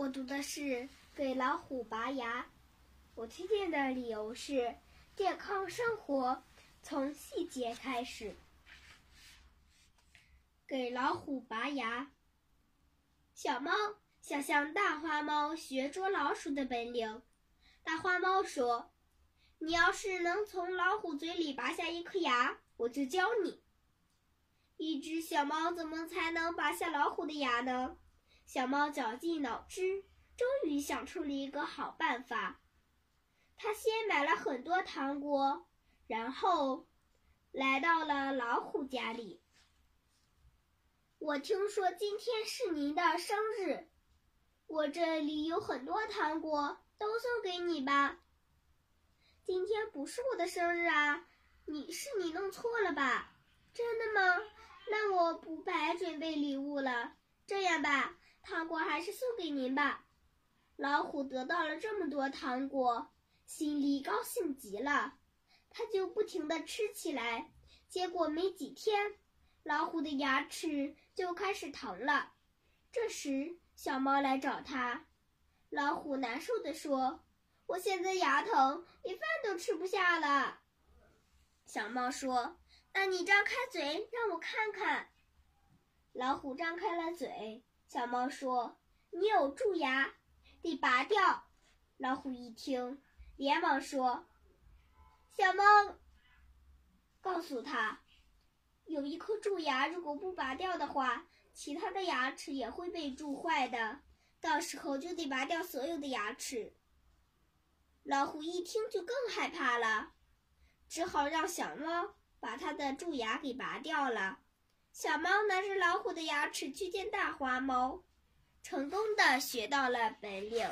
我读的是《给老虎拔牙》，我推荐的理由是健康生活从细节开始。给老虎拔牙。小猫想向大花猫学捉老鼠的本领。大花猫说：“你要是能从老虎嘴里拔下一颗牙，我就教你。”一只小猫怎么才能拔下老虎的牙呢？小猫绞尽脑汁，终于想出了一个好办法。它先买了很多糖果，然后来到了老虎家里。我听说今天是您的生日，我这里有很多糖果，都送给你吧。今天不是我的生日啊，你是你弄错了吧？真的吗？那我不白准备礼物了。这样吧。糖果还是送给您吧。老虎得到了这么多糖果，心里高兴极了，它就不停地吃起来。结果没几天，老虎的牙齿就开始疼了。这时，小猫来找它，老虎难受地说：“我现在牙疼，连饭都吃不下了。”小猫说：“那你张开嘴，让我看看。”老虎张开了嘴。小猫说：“你有蛀牙，得拔掉。”老虎一听，连忙说：“小猫，告诉他，有一颗蛀牙，如果不拔掉的话，其他的牙齿也会被蛀坏的，到时候就得拔掉所有的牙齿。”老虎一听就更害怕了，只好让小猫把它的蛀牙给拔掉了。小猫拿着老虎的牙齿去见大花猫，成功的学到了本领。